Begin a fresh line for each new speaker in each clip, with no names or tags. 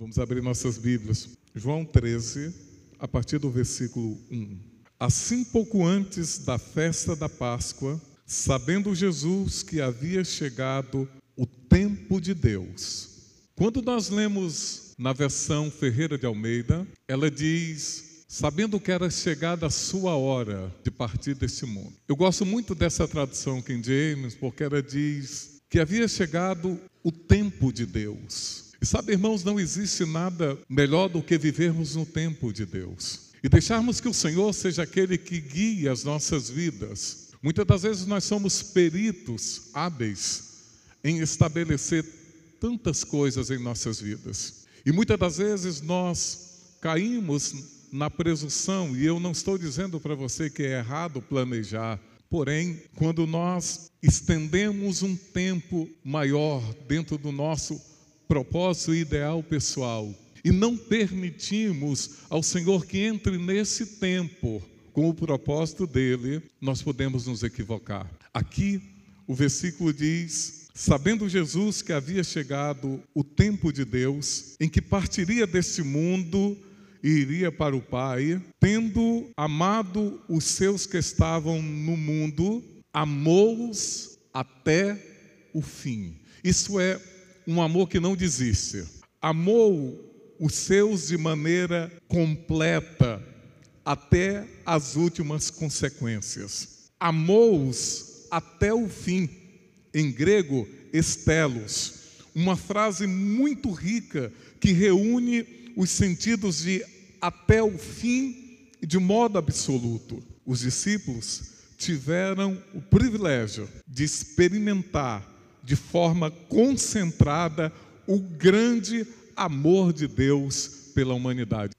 Vamos abrir nossas Bíblias. João 13, a partir do versículo 1. Assim, pouco antes da festa da Páscoa, sabendo Jesus que havia chegado o tempo de Deus. Quando nós lemos na versão Ferreira de Almeida, ela diz: sabendo que era chegada a sua hora de partir deste mundo. Eu gosto muito dessa tradução King James, porque ela diz que havia chegado o tempo de Deus. E sabe, irmãos, não existe nada melhor do que vivermos no tempo de Deus e deixarmos que o Senhor seja aquele que guie as nossas vidas. Muitas das vezes nós somos peritos hábeis em estabelecer tantas coisas em nossas vidas. E muitas das vezes nós caímos na presunção, e eu não estou dizendo para você que é errado planejar, porém, quando nós estendemos um tempo maior dentro do nosso propósito ideal pessoal e não permitimos ao Senhor que entre nesse tempo com o propósito dele, nós podemos nos equivocar. Aqui o versículo diz: Sabendo Jesus que havia chegado o tempo de Deus, em que partiria deste mundo e iria para o Pai, tendo amado os seus que estavam no mundo, amou-os até o fim. Isso é um amor que não desiste. Amou os seus de maneira completa até as últimas consequências. Amou-os até o fim. Em grego, estelos. Uma frase muito rica que reúne os sentidos de até o fim de modo absoluto. Os discípulos tiveram o privilégio de experimentar de forma concentrada o grande amor de Deus pela humanidade.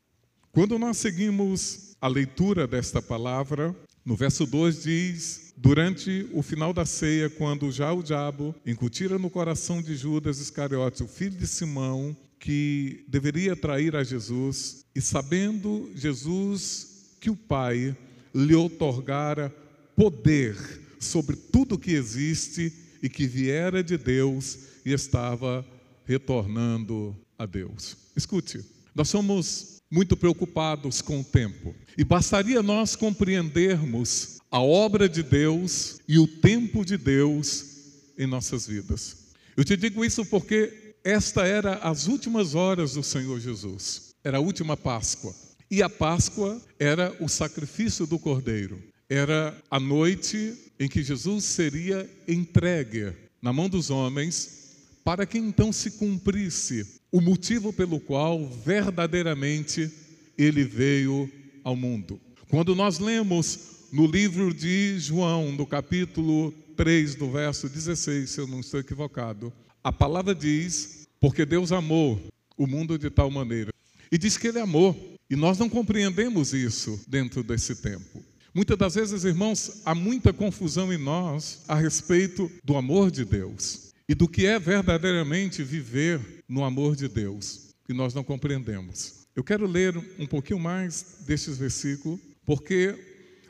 Quando nós seguimos a leitura desta palavra, no verso 2 diz: Durante o final da ceia, quando já o diabo incutira no coração de Judas Iscariotes, o filho de Simão, que deveria trair a Jesus, e sabendo Jesus que o Pai lhe otorgara poder sobre tudo que existe, e que viera de Deus e estava retornando a Deus. Escute, nós somos muito preocupados com o tempo e bastaria nós compreendermos a obra de Deus e o tempo de Deus em nossas vidas. Eu te digo isso porque esta era as últimas horas do Senhor Jesus. Era a última Páscoa. E a Páscoa era o sacrifício do Cordeiro. Era a noite em que Jesus seria entregue na mão dos homens, para que então se cumprisse o motivo pelo qual verdadeiramente ele veio ao mundo. Quando nós lemos no livro de João, no capítulo 3, do verso 16, se eu não estou equivocado, a palavra diz: Porque Deus amou o mundo de tal maneira. E diz que ele amou. E nós não compreendemos isso dentro desse tempo. Muitas das vezes, irmãos, há muita confusão em nós a respeito do amor de Deus e do que é verdadeiramente viver no amor de Deus, que nós não compreendemos. Eu quero ler um pouquinho mais destes versículos, porque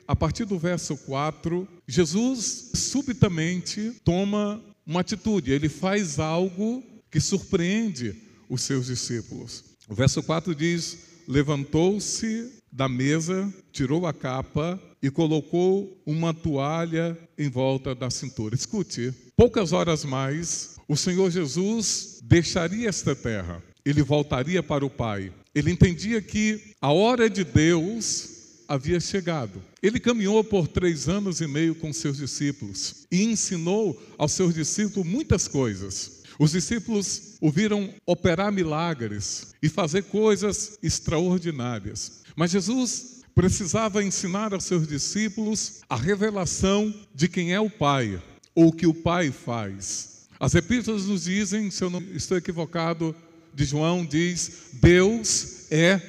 a partir do verso 4, Jesus subitamente toma uma atitude, ele faz algo que surpreende os seus discípulos. O verso 4 diz: Levantou-se da mesa, tirou a capa e colocou uma toalha em volta da cintura. Escute, poucas horas mais, o Senhor Jesus deixaria esta terra, ele voltaria para o Pai. Ele entendia que a hora de Deus havia chegado. Ele caminhou por três anos e meio com seus discípulos e ensinou aos seus discípulos muitas coisas. Os discípulos o viram operar milagres e fazer coisas extraordinárias. Mas Jesus precisava ensinar aos seus discípulos a revelação de quem é o Pai, ou o que o Pai faz. As epístolas nos dizem, se eu não estou equivocado, de João diz: Deus é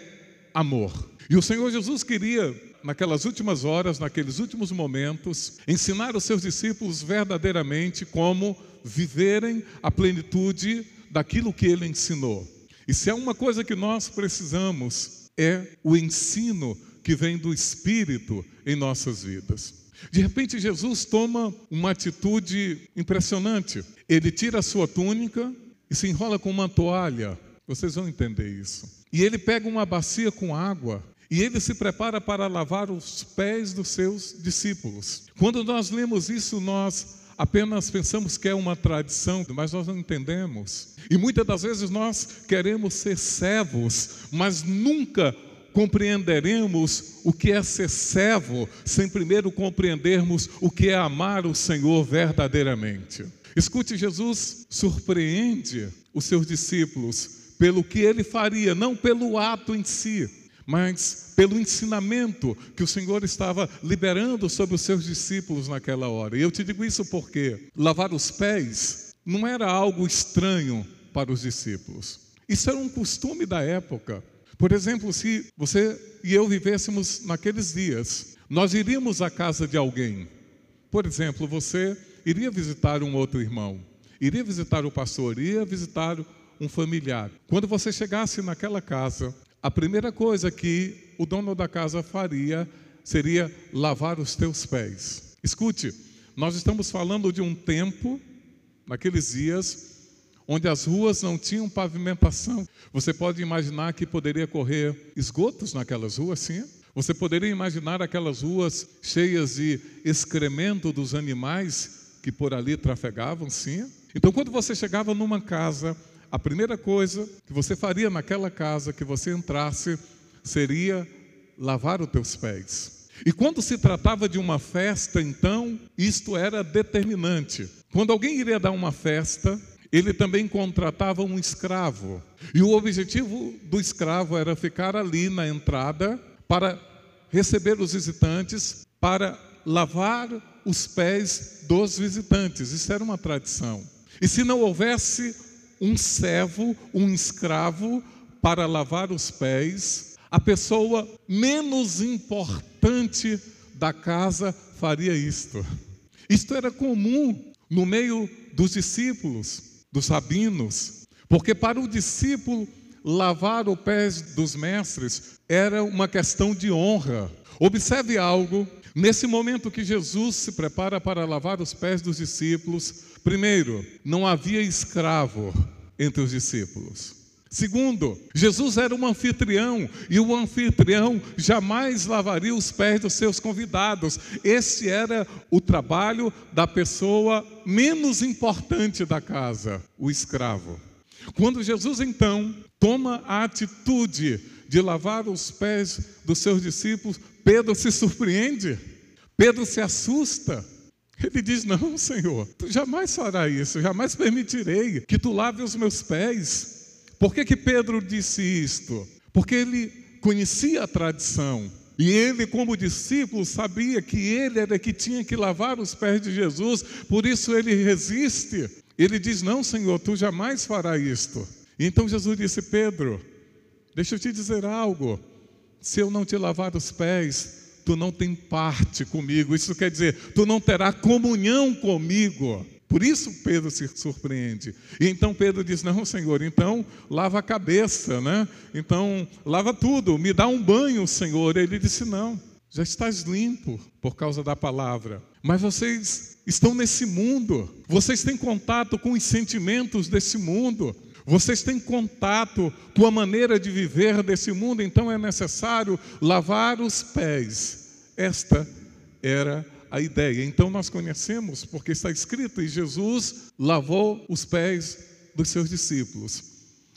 amor. E o Senhor Jesus queria, naquelas últimas horas, naqueles últimos momentos, ensinar os seus discípulos verdadeiramente como viverem a plenitude daquilo que ele ensinou. E se é uma coisa que nós precisamos, é o ensino que vem do Espírito em nossas vidas. De repente, Jesus toma uma atitude impressionante. Ele tira a sua túnica e se enrola com uma toalha Vocês vão entender isso. E ele pega uma bacia com água e ele se prepara para lavar os pés dos seus discípulos. Quando nós lemos isso, nós apenas pensamos que é uma tradição, mas nós não entendemos. E muitas das vezes nós queremos ser servos, mas nunca compreenderemos o que é ser servo sem primeiro compreendermos o que é amar o Senhor verdadeiramente. Escute, Jesus surpreende os seus discípulos pelo que ele faria, não pelo ato em si, mas pelo ensinamento que o Senhor estava liberando sobre os seus discípulos naquela hora. E eu te digo isso porque lavar os pés não era algo estranho para os discípulos. Isso era um costume da época. Por exemplo, se você e eu vivêssemos naqueles dias, nós iríamos à casa de alguém. Por exemplo, você iria visitar um outro irmão, iria visitar o pastor, iria visitar um familiar. Quando você chegasse naquela casa, a primeira coisa que o dono da casa faria seria lavar os teus pés. Escute, nós estamos falando de um tempo, naqueles dias, onde as ruas não tinham pavimentação. Você pode imaginar que poderia correr esgotos naquelas ruas, sim? Você poderia imaginar aquelas ruas cheias de excremento dos animais que por ali trafegavam, sim. Então, quando você chegava numa casa, a primeira coisa que você faria naquela casa que você entrasse seria lavar os teus pés. E quando se tratava de uma festa, então, isto era determinante. Quando alguém iria dar uma festa, ele também contratava um escravo. E o objetivo do escravo era ficar ali na entrada para receber os visitantes, para lavar os pés dos visitantes. Isso era uma tradição. E se não houvesse um servo, um escravo para lavar os pés, a pessoa menos importante da casa faria isto. Isto era comum no meio dos discípulos, dos rabinos, porque para o discípulo lavar os pés dos mestres era uma questão de honra. Observe algo Nesse momento que Jesus se prepara para lavar os pés dos discípulos, primeiro, não havia escravo entre os discípulos. Segundo, Jesus era um anfitrião e o anfitrião jamais lavaria os pés dos seus convidados. Esse era o trabalho da pessoa menos importante da casa, o escravo. Quando Jesus então toma a atitude de lavar os pés dos seus discípulos, Pedro se surpreende, Pedro se assusta. Ele diz: Não, Senhor, tu jamais fará isso, jamais permitirei que tu lave os meus pés. Por que, que Pedro disse isto? Porque ele conhecia a tradição. E ele, como discípulo, sabia que ele era que tinha que lavar os pés de Jesus, por isso ele resiste. Ele diz: Não, Senhor, tu jamais fará isto. Então Jesus disse: Pedro, deixa eu te dizer algo se eu não te lavar os pés, tu não tem parte comigo. Isso quer dizer, tu não terá comunhão comigo. Por isso Pedro se surpreende. E então Pedro diz: Não, Senhor, então lava a cabeça, né? Então lava tudo, me dá um banho, Senhor. Ele disse: Não, já estás limpo por causa da palavra. Mas vocês estão nesse mundo, vocês têm contato com os sentimentos desse mundo. Vocês têm contato com a maneira de viver desse mundo, então é necessário lavar os pés. Esta era a ideia. Então nós conhecemos, porque está escrito, e Jesus lavou os pés dos seus discípulos.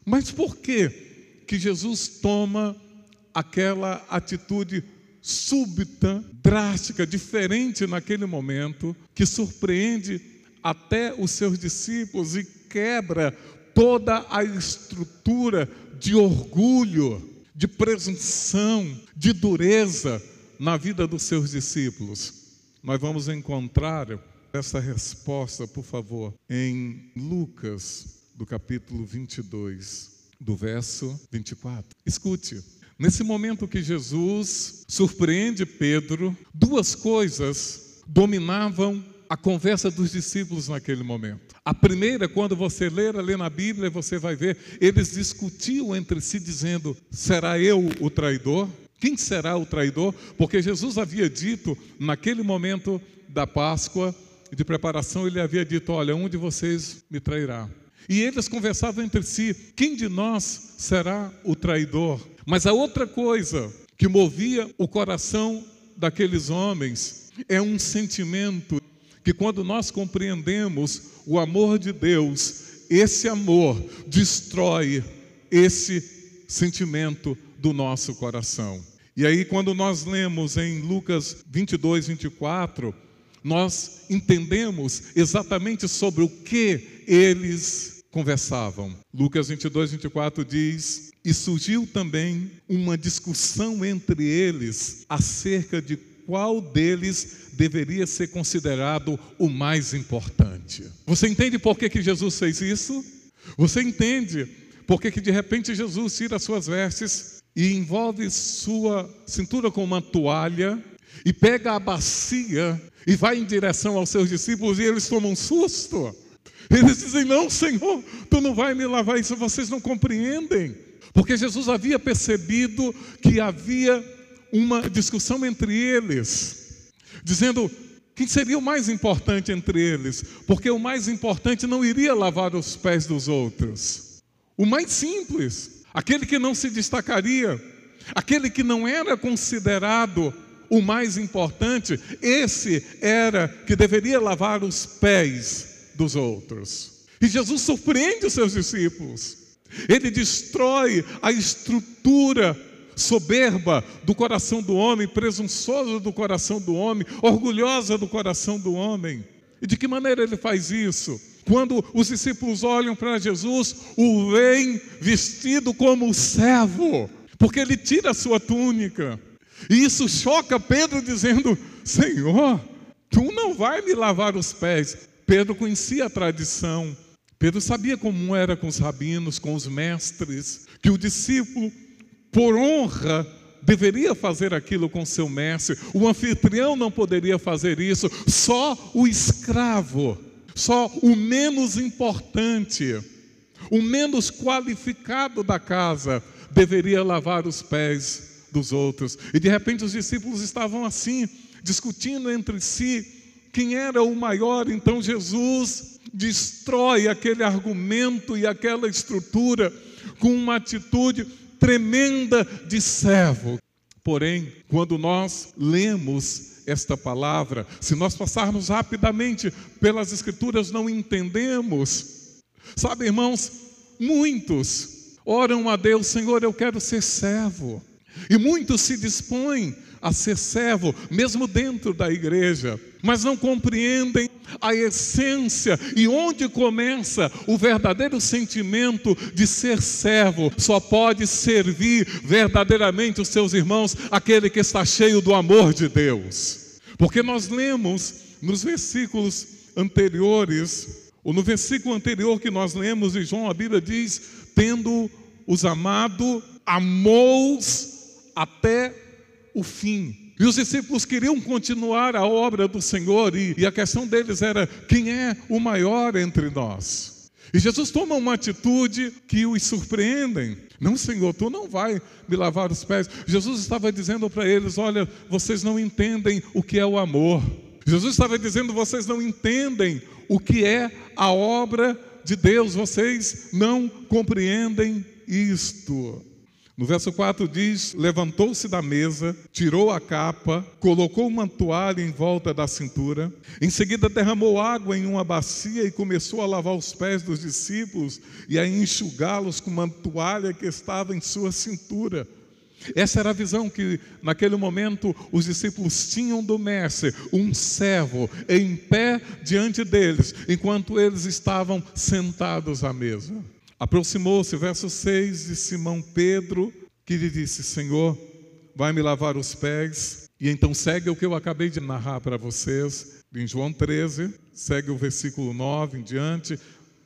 Mas por que que Jesus toma aquela atitude súbita, drástica, diferente naquele momento, que surpreende até os seus discípulos e quebra toda a estrutura de orgulho, de presunção, de dureza na vida dos seus discípulos. Nós vamos encontrar essa resposta, por favor, em Lucas, do capítulo 22, do verso 24. Escute. Nesse momento que Jesus surpreende Pedro, duas coisas dominavam a conversa dos discípulos naquele momento. A primeira, quando você ler ali na Bíblia, você vai ver, eles discutiam entre si, dizendo: será eu o traidor? Quem será o traidor? Porque Jesus havia dito, naquele momento da Páscoa, de preparação, ele havia dito: Olha, um de vocês me trairá. E eles conversavam entre si: quem de nós será o traidor? Mas a outra coisa que movia o coração daqueles homens é um sentimento que, quando nós compreendemos o amor de Deus, esse amor destrói esse sentimento do nosso coração. E aí, quando nós lemos em Lucas 22, 24, nós entendemos exatamente sobre o que eles conversavam. Lucas 22, 24 diz: E surgiu também uma discussão entre eles acerca de qual deles deveria ser considerado o mais importante. Você entende por que, que Jesus fez isso? Você entende por que, que de repente Jesus tira suas vestes e envolve sua cintura com uma toalha e pega a bacia e vai em direção aos seus discípulos e eles tomam um susto? Eles dizem: Não, Senhor, tu não vai me lavar isso, vocês não compreendem. Porque Jesus havia percebido que havia uma discussão entre eles, dizendo quem seria o mais importante entre eles, porque o mais importante não iria lavar os pés dos outros. O mais simples, aquele que não se destacaria, aquele que não era considerado o mais importante, esse era que deveria lavar os pés dos outros. E Jesus surpreende os seus discípulos. Ele destrói a estrutura soberba do coração do homem, presunçosa do coração do homem, orgulhosa do coração do homem. E de que maneira ele faz isso? Quando os discípulos olham para Jesus, o veem vestido como servo, porque ele tira a sua túnica. E isso choca Pedro, dizendo: Senhor, tu não vai me lavar os pés. Pedro conhecia a tradição. Pedro sabia como era com os rabinos, com os mestres, que o discípulo, por honra, deveria fazer aquilo com seu mestre. O anfitrião não poderia fazer isso, só o escravo, só o menos importante, o menos qualificado da casa deveria lavar os pés dos outros. E de repente os discípulos estavam assim, discutindo entre si quem era o maior, então Jesus destrói aquele argumento e aquela estrutura com uma atitude tremenda de servo. Porém, quando nós lemos esta palavra, se nós passarmos rapidamente pelas Escrituras, não entendemos. Sabe, irmãos, muitos oram a Deus, Senhor, eu quero ser servo. E muitos se dispõem a ser servo, mesmo dentro da igreja, mas não compreendem a essência e onde começa o verdadeiro sentimento de ser servo. Só pode servir verdadeiramente os seus irmãos aquele que está cheio do amor de Deus. Porque nós lemos nos versículos anteriores, ou no versículo anterior que nós lemos de João, a Bíblia diz: tendo os amado, amou-os até o fim. E os discípulos queriam continuar a obra do Senhor, e, e, a questão deles era: quem é o maior entre nós? E Jesus toma uma atitude que os surpreendem. Não, Senhor, tu não vai me lavar os pés. Jesus estava dizendo para eles: olha, vocês não entendem o que é o amor. Jesus estava dizendo: vocês não entendem o que é a obra de Deus, vocês não compreendem isto. No verso 4 diz: Levantou-se da mesa, tirou a capa, colocou uma toalha em volta da cintura, em seguida derramou água em uma bacia e começou a lavar os pés dos discípulos e a enxugá-los com uma toalha que estava em sua cintura. Essa era a visão que, naquele momento, os discípulos tinham do Mestre, um servo em pé diante deles, enquanto eles estavam sentados à mesa. Aproximou-se, verso 6, de Simão Pedro, que lhe disse: Senhor, vai me lavar os pés. E então segue o que eu acabei de narrar para vocês, em João 13, segue o versículo 9 em diante.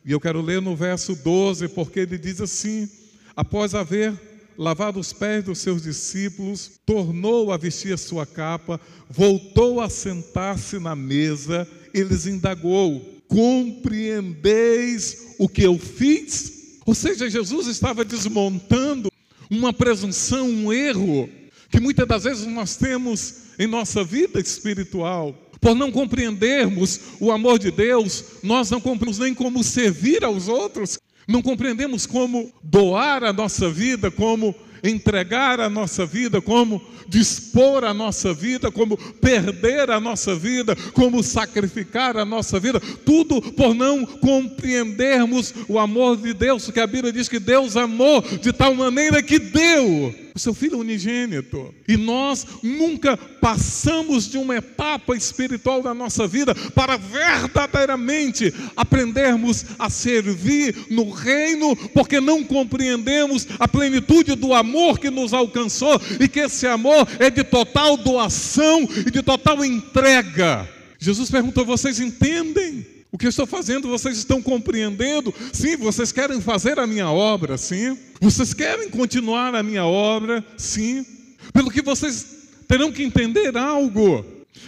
E eu quero ler no verso 12, porque ele diz assim: Após haver lavado os pés dos seus discípulos, tornou a vestir a sua capa, voltou a sentar-se na mesa, eles indagou: Compreendeis o que eu fiz? Ou seja, Jesus estava desmontando uma presunção, um erro que muitas das vezes nós temos em nossa vida espiritual. Por não compreendermos o amor de Deus, nós não compreendemos nem como servir aos outros, não compreendemos como doar a nossa vida, como entregar a nossa vida, como dispor a nossa vida, como perder a nossa vida, como sacrificar a nossa vida, tudo por não compreendermos o amor de Deus, porque a Bíblia diz que Deus amou de tal maneira que deu o seu filho unigênito. E nós nunca passamos de uma etapa espiritual da nossa vida para verdadeiramente aprendermos a servir no reino, porque não compreendemos a plenitude do amor que nos alcançou e que esse amor é de total doação e de total entrega. Jesus perguntou: vocês entendem? O que eu estou fazendo, vocês estão compreendendo? Sim, vocês querem fazer a minha obra, sim. Vocês querem continuar a minha obra, sim. Pelo que vocês terão que entender algo: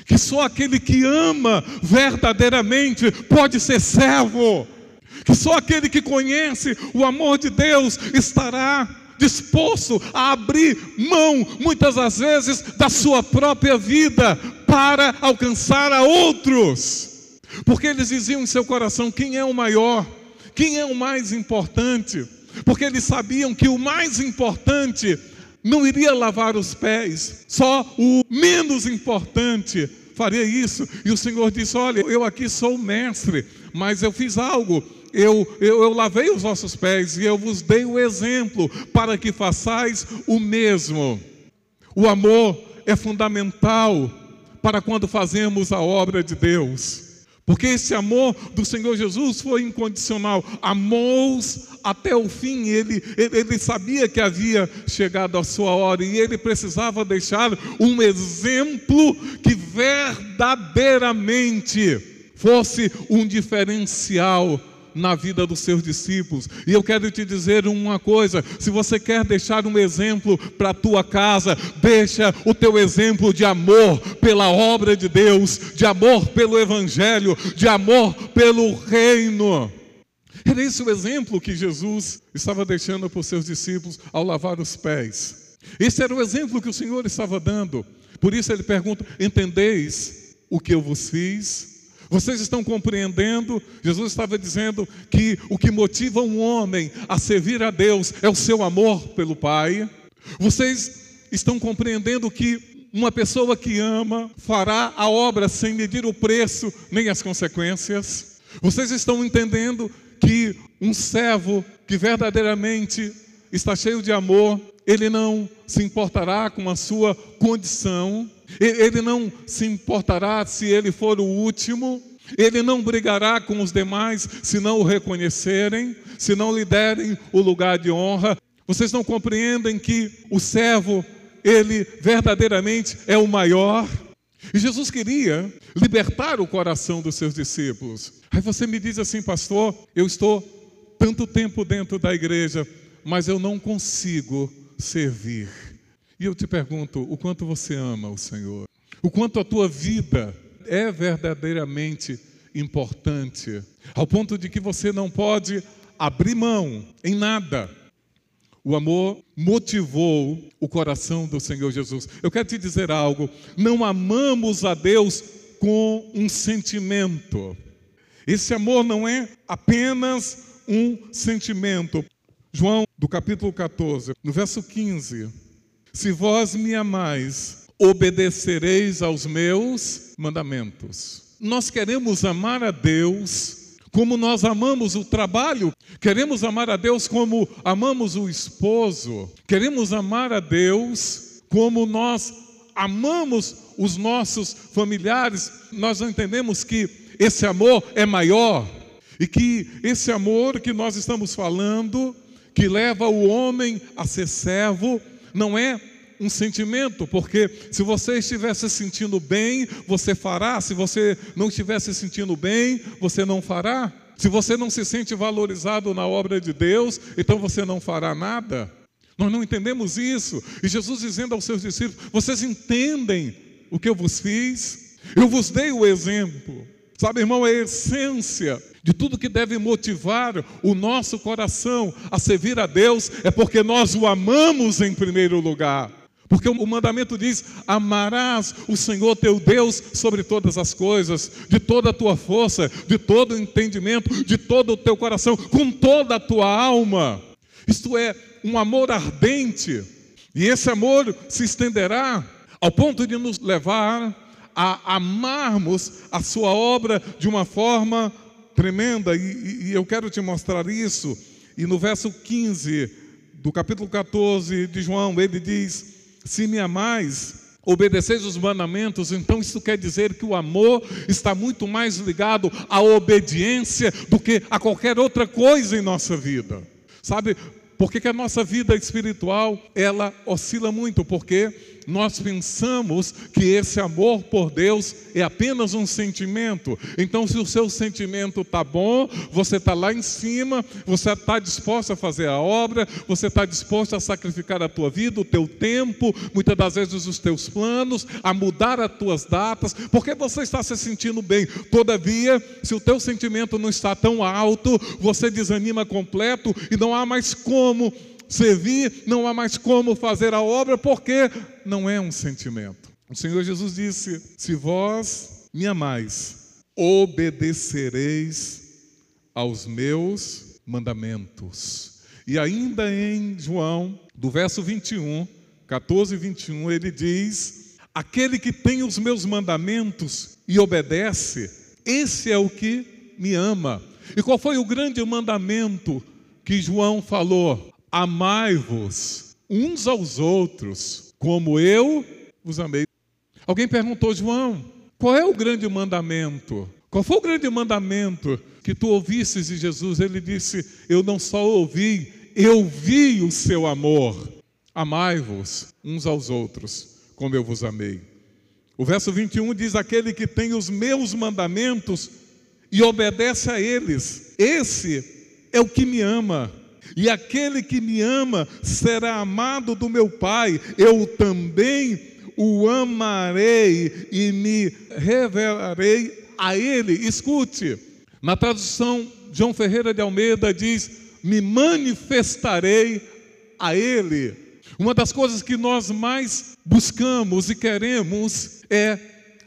que só aquele que ama verdadeiramente pode ser servo. Que só aquele que conhece o amor de Deus estará disposto a abrir mão, muitas das vezes, da sua própria vida para alcançar a outros. Porque eles diziam em seu coração: quem é o maior? Quem é o mais importante? Porque eles sabiam que o mais importante não iria lavar os pés, só o menos importante faria isso. E o Senhor disse: Olha, eu aqui sou o mestre, mas eu fiz algo. Eu, eu, eu lavei os vossos pés e eu vos dei o exemplo para que façais o mesmo. O amor é fundamental para quando fazemos a obra de Deus. Porque esse amor do Senhor Jesus foi incondicional. Amou-os até o fim. Ele, ele, sabia que havia chegado a sua hora e ele precisava deixar um exemplo que verdadeiramente fosse um diferencial na vida dos seus discípulos. E eu quero te dizer uma coisa: se você quer deixar um exemplo para a tua casa, deixa o teu exemplo de amor pela obra de Deus, de amor pelo Evangelho, de amor pelo reino. Era esse o exemplo que Jesus estava deixando para os seus discípulos ao lavar os pés. Esse era o exemplo que o Senhor estava dando. Por isso ele pergunta: Entendeis o que eu vos fiz? Vocês estão compreendendo? Jesus estava dizendo que o que motiva um homem a servir a Deus é o seu amor pelo Pai. Vocês estão compreendendo que uma pessoa que ama fará a obra sem medir o preço nem as consequências? Vocês estão entendendo que um servo que verdadeiramente está cheio de amor, ele não se importará com a sua condição, ele não se importará se ele for o último, ele não brigará com os demais se não o reconhecerem, se não lhe derem o lugar de honra. Vocês não compreendem que o servo, ele verdadeiramente é o maior? E Jesus queria libertar o coração dos seus discípulos. Aí você me diz assim, pastor, eu estou tanto tempo dentro da igreja, mas eu não consigo servir. E eu te pergunto: o quanto você ama o Senhor? O quanto a tua vida é verdadeiramente importante, ao ponto de que você não pode abrir mão em nada. O amor motivou o coração do Senhor Jesus. Eu quero te dizer algo: não amamos a Deus com um sentimento. Esse amor não é apenas um sentimento. João, do capítulo 14, no verso 15: Se vós me amais, obedecereis aos meus mandamentos. Nós queremos amar a Deus como nós amamos o trabalho, queremos amar a Deus como amamos o esposo, queremos amar a Deus como nós amamos os nossos familiares. Nós não entendemos que esse amor é maior e que esse amor que nós estamos falando que leva o homem a ser servo, não é um sentimento, porque se você estiver se sentindo bem, você fará, se você não estiver se sentindo bem, você não fará. Se você não se sente valorizado na obra de Deus, então você não fará nada. Nós não entendemos isso. E Jesus dizendo aos seus discípulos: Vocês entendem o que eu vos fiz? Eu vos dei o exemplo. Sabe, irmão, é a essência de tudo que deve motivar o nosso coração a servir a Deus é porque nós o amamos em primeiro lugar. Porque o mandamento diz: amarás o Senhor teu Deus sobre todas as coisas, de toda a tua força, de todo o entendimento, de todo o teu coração, com toda a tua alma. Isto é um amor ardente, e esse amor se estenderá ao ponto de nos levar a amarmos a sua obra de uma forma tremenda, e, e eu quero te mostrar isso. E no verso 15 do capítulo 14 de João, ele diz se me amais, obedeceis os mandamentos, então isso quer dizer que o amor está muito mais ligado à obediência do que a qualquer outra coisa em nossa vida. Sabe, por que a nossa vida espiritual ela oscila muito? Porque nós pensamos que esse amor por Deus é apenas um sentimento. Então, se o seu sentimento está bom, você está lá em cima, você está disposto a fazer a obra, você está disposto a sacrificar a tua vida, o teu tempo, muitas das vezes os teus planos, a mudar as tuas datas, porque você está se sentindo bem. Todavia, se o teu sentimento não está tão alto, você desanima completo e não há mais como servir, não há mais como fazer a obra, porque não é um sentimento. O Senhor Jesus disse: Se vós me amais, obedecereis aos meus mandamentos. E ainda em João, do verso 21, 14 e 21, ele diz: Aquele que tem os meus mandamentos e obedece, esse é o que me ama. E qual foi o grande mandamento que João falou? Amai-vos uns aos outros, como eu vos amei. Alguém perguntou, João, qual é o grande mandamento? Qual foi o grande mandamento que tu ouvisses de Jesus? Ele disse: Eu não só ouvi, eu vi o seu amor. Amai-vos uns aos outros, como eu vos amei. O verso 21 diz: Aquele que tem os meus mandamentos e obedece a eles, esse é o que me ama. E aquele que me ama será amado do meu Pai, eu também o amarei e me revelarei a ele. Escute, na tradução João Ferreira de Almeida diz: Me manifestarei a ele. Uma das coisas que nós mais buscamos e queremos é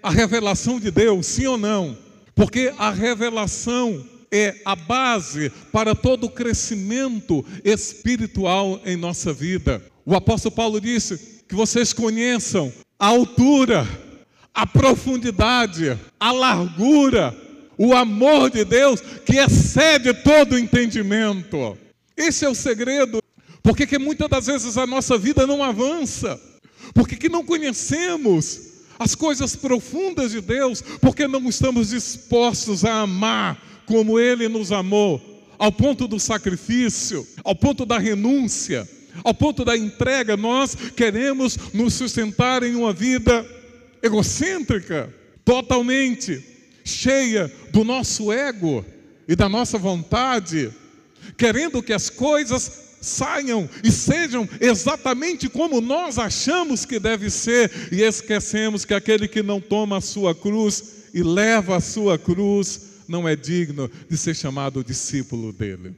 a revelação de Deus, sim ou não? Porque a revelação é a base para todo o crescimento espiritual em nossa vida. O apóstolo Paulo disse que vocês conheçam a altura, a profundidade, a largura, o amor de Deus que excede todo entendimento. Esse é o segredo. Porque que muitas das vezes a nossa vida não avança? Porque que não conhecemos as coisas profundas de Deus? Porque não estamos dispostos a amar como Ele nos amou, ao ponto do sacrifício, ao ponto da renúncia, ao ponto da entrega, nós queremos nos sustentar em uma vida egocêntrica, totalmente cheia do nosso ego e da nossa vontade, querendo que as coisas saiam e sejam exatamente como nós achamos que deve ser, e esquecemos que aquele que não toma a sua cruz e leva a sua cruz não é digno de ser chamado discípulo dele.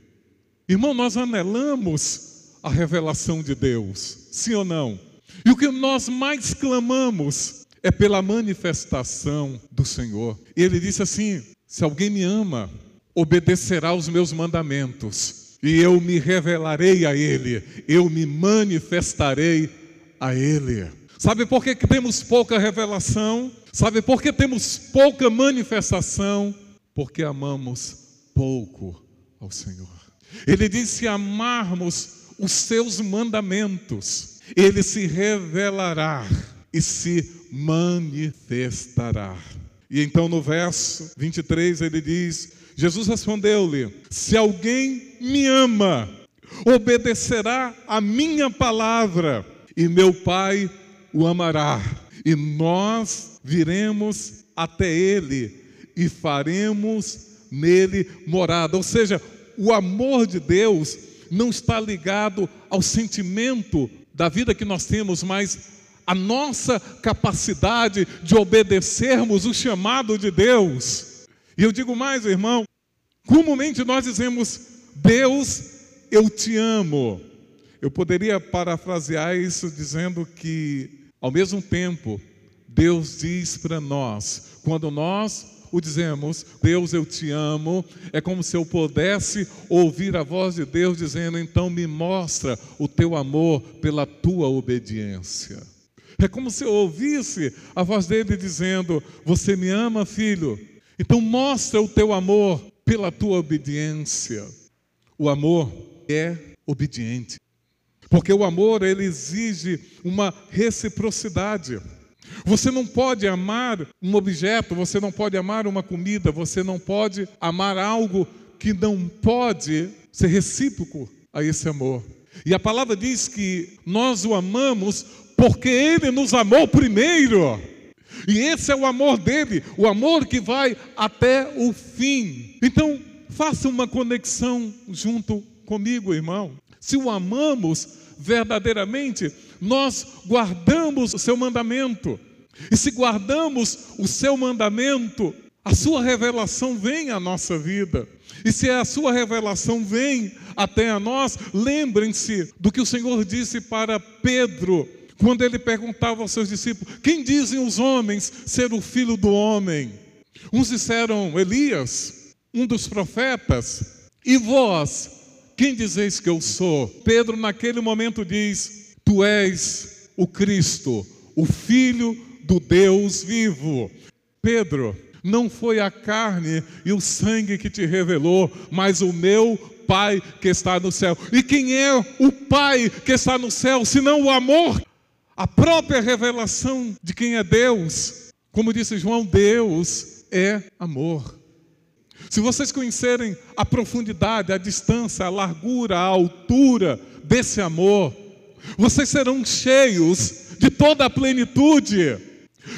Irmão, nós anelamos a revelação de Deus, sim ou não? E o que nós mais clamamos é pela manifestação do Senhor. Ele disse assim: se alguém me ama, obedecerá aos meus mandamentos, e eu me revelarei a ele, eu me manifestarei a ele. Sabe por que temos pouca revelação? Sabe por que temos pouca manifestação? Porque amamos pouco ao Senhor. Ele disse: se amarmos os seus mandamentos, ele se revelará e se manifestará. E então no verso 23 ele diz: Jesus respondeu-lhe: Se alguém me ama, obedecerá a minha palavra, e meu Pai o amará, e nós viremos até ele e faremos nele morada. Ou seja, o amor de Deus não está ligado ao sentimento da vida que nós temos, mas a nossa capacidade de obedecermos o chamado de Deus. E eu digo mais, irmão, comumente nós dizemos: Deus, eu te amo. Eu poderia parafrasear isso dizendo que, ao mesmo tempo, Deus diz para nós, quando nós o dizemos, Deus eu te amo, é como se eu pudesse ouvir a voz de Deus dizendo, então me mostra o teu amor pela tua obediência. É como se eu ouvisse a voz dele dizendo: Você me ama, filho? Então mostra o teu amor pela tua obediência. O amor é obediente. Porque o amor ele exige uma reciprocidade. Você não pode amar um objeto, você não pode amar uma comida, você não pode amar algo que não pode ser recíproco a esse amor. E a palavra diz que nós o amamos porque ele nos amou primeiro. E esse é o amor dele, o amor que vai até o fim. Então, faça uma conexão junto comigo, irmão. Se o amamos verdadeiramente, nós guardamos o seu mandamento. E se guardamos o seu mandamento, a sua revelação vem à nossa vida. E se a sua revelação vem até a nós, lembrem-se do que o Senhor disse para Pedro, quando ele perguntava aos seus discípulos: Quem dizem os homens ser o filho do homem? Uns disseram Elias, um dos profetas, e vós, quem dizeis que eu sou? Pedro, naquele momento, diz: Tu és o Cristo, o Filho do Deus vivo. Pedro, não foi a carne e o sangue que te revelou, mas o meu Pai que está no céu. E quem é o Pai que está no céu, senão o amor? A própria revelação de quem é Deus. Como disse João, Deus é amor. Se vocês conhecerem a profundidade, a distância, a largura, a altura desse amor, vocês serão cheios de toda a plenitude.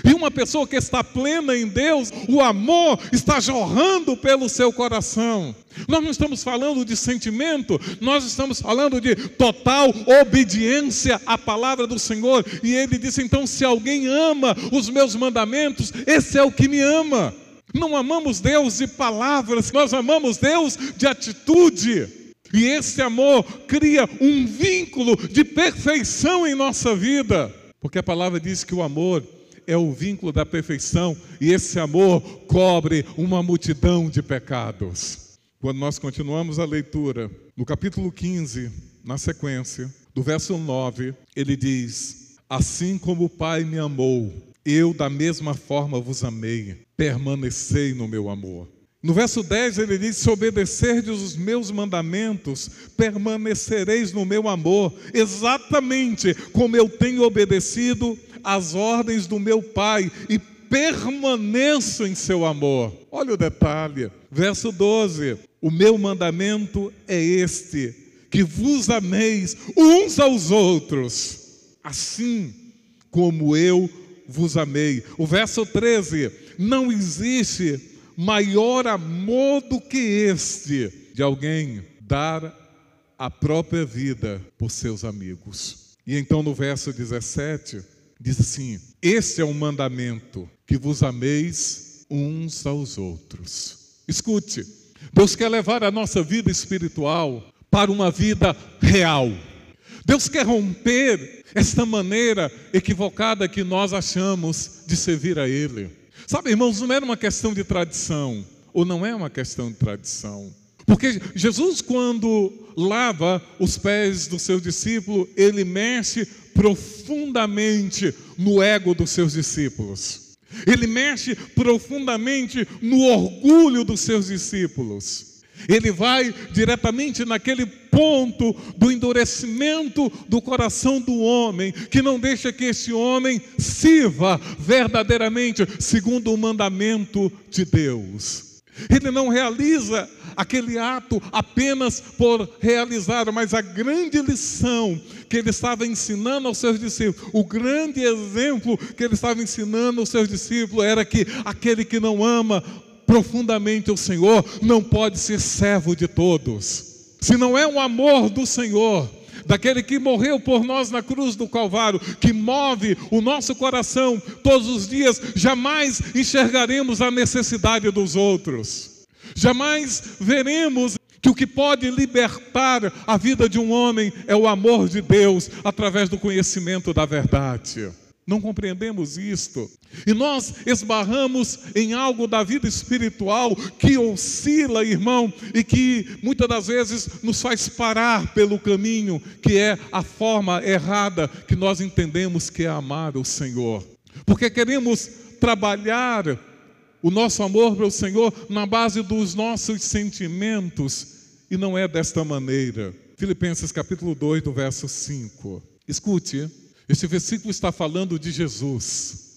E uma pessoa que está plena em Deus, o amor está jorrando pelo seu coração. Nós não estamos falando de sentimento, nós estamos falando de total obediência à palavra do Senhor. E ele disse: então, se alguém ama os meus mandamentos, esse é o que me ama. Não amamos Deus de palavras, nós amamos Deus de atitude. E esse amor cria um vínculo de perfeição em nossa vida, porque a palavra diz que o amor é o vínculo da perfeição e esse amor cobre uma multidão de pecados. Quando nós continuamos a leitura, no capítulo 15, na sequência, do verso 9, ele diz: Assim como o Pai me amou, eu da mesma forma vos amei, permanecei no meu amor. No verso 10 ele diz: Se obedecerdes os meus mandamentos, permanecereis no meu amor, exatamente como eu tenho obedecido às ordens do meu Pai e permaneço em seu amor. Olha o detalhe, verso 12: O meu mandamento é este, que vos ameis uns aos outros, assim como eu vos amei. O verso 13: Não existe maior amor do que este de alguém dar a própria vida por seus amigos. E então no verso 17 diz assim: Este é o mandamento, que vos ameis uns aos outros. Escute, Deus quer levar a nossa vida espiritual para uma vida real. Deus quer romper esta maneira equivocada que nós achamos de servir a Ele. Sabe, irmãos, não era uma questão de tradição, ou não é uma questão de tradição. Porque Jesus, quando lava os pés do seu discípulo, ele mexe profundamente no ego dos seus discípulos. Ele mexe profundamente no orgulho dos seus discípulos. Ele vai diretamente naquele ponto do endurecimento do coração do homem, que não deixa que esse homem sirva verdadeiramente segundo o mandamento de Deus. Ele não realiza aquele ato apenas por realizar, mas a grande lição que ele estava ensinando aos seus discípulos, o grande exemplo que ele estava ensinando aos seus discípulos era que aquele que não ama profundamente o Senhor, não pode ser servo de todos. Se não é um amor do Senhor, daquele que morreu por nós na cruz do Calvário, que move o nosso coração todos os dias, jamais enxergaremos a necessidade dos outros. Jamais veremos que o que pode libertar a vida de um homem é o amor de Deus através do conhecimento da verdade. Não compreendemos isto. E nós esbarramos em algo da vida espiritual que oscila, irmão, e que muitas das vezes nos faz parar pelo caminho, que é a forma errada que nós entendemos que é amar o Senhor. Porque queremos trabalhar o nosso amor pelo Senhor na base dos nossos sentimentos, e não é desta maneira. Filipenses capítulo 2, do verso 5. Escute, esse versículo está falando de Jesus.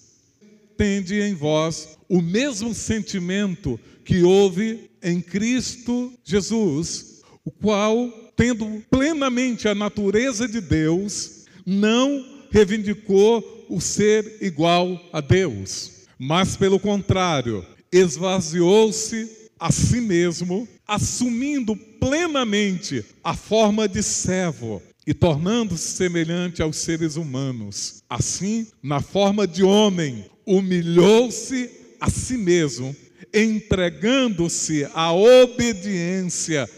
Tende em vós o mesmo sentimento que houve em Cristo Jesus, o qual, tendo plenamente a natureza de Deus, não reivindicou o ser igual a Deus, mas pelo contrário, esvaziou-se a si mesmo, assumindo plenamente a forma de servo e tornando-se semelhante aos seres humanos. Assim, na forma de homem, humilhou-se a si mesmo, entregando-se à obediência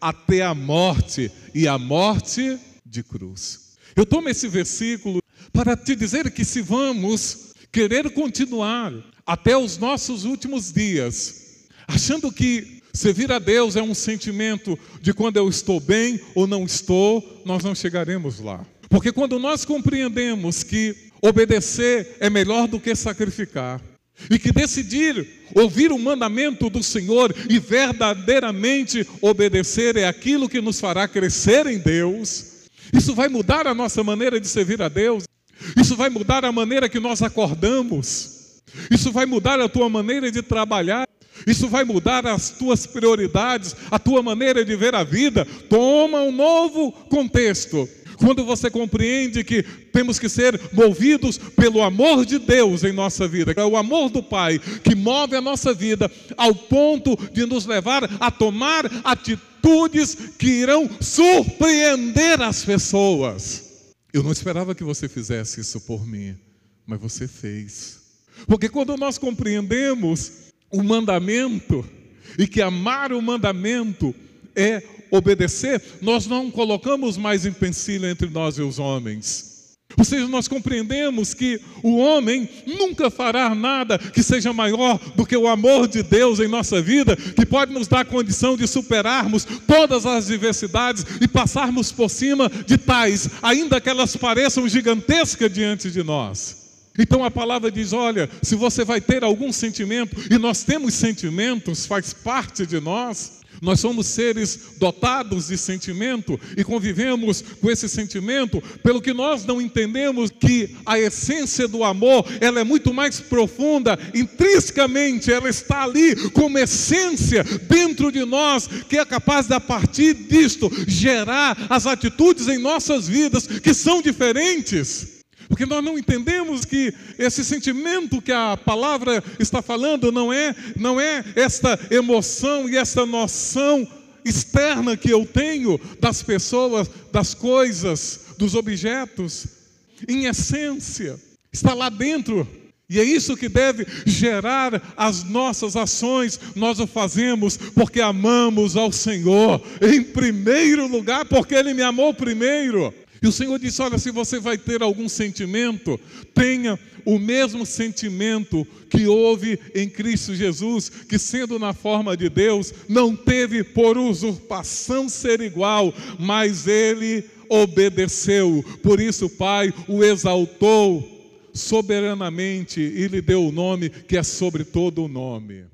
até a morte e a morte de cruz. Eu tomo esse versículo para te dizer que se vamos querer continuar até os nossos últimos dias, achando que Servir a Deus é um sentimento de quando eu estou bem ou não estou, nós não chegaremos lá. Porque quando nós compreendemos que obedecer é melhor do que sacrificar, e que decidir ouvir o mandamento do Senhor e verdadeiramente obedecer é aquilo que nos fará crescer em Deus, isso vai mudar a nossa maneira de servir a Deus, isso vai mudar a maneira que nós acordamos, isso vai mudar a tua maneira de trabalhar. Isso vai mudar as tuas prioridades, a tua maneira de ver a vida. Toma um novo contexto. Quando você compreende que temos que ser movidos pelo amor de Deus em nossa vida, é o amor do Pai que move a nossa vida ao ponto de nos levar a tomar atitudes que irão surpreender as pessoas. Eu não esperava que você fizesse isso por mim, mas você fez. Porque quando nós compreendemos o mandamento e que amar o mandamento é obedecer, nós não colocamos mais empecilho entre nós e os homens. Ou seja, nós compreendemos que o homem nunca fará nada que seja maior do que o amor de Deus em nossa vida, que pode nos dar condição de superarmos todas as diversidades e passarmos por cima de tais, ainda que elas pareçam gigantescas diante de nós. Então a palavra diz: olha, se você vai ter algum sentimento, e nós temos sentimentos, faz parte de nós, nós somos seres dotados de sentimento e convivemos com esse sentimento, pelo que nós não entendemos que a essência do amor, ela é muito mais profunda, intrinsecamente ela está ali como essência dentro de nós, que é capaz de a partir disto gerar as atitudes em nossas vidas que são diferentes. Porque nós não entendemos que esse sentimento que a palavra está falando não é, não é esta emoção e esta noção externa que eu tenho das pessoas, das coisas, dos objetos. Em essência, está lá dentro. E é isso que deve gerar as nossas ações. Nós o fazemos porque amamos ao Senhor, em primeiro lugar, porque Ele me amou primeiro. E o Senhor disse: Olha, se você vai ter algum sentimento, tenha o mesmo sentimento que houve em Cristo Jesus, que sendo na forma de Deus, não teve por usurpação ser igual, mas ele obedeceu. Por isso, o Pai o exaltou soberanamente e lhe deu o nome que é sobre todo o nome.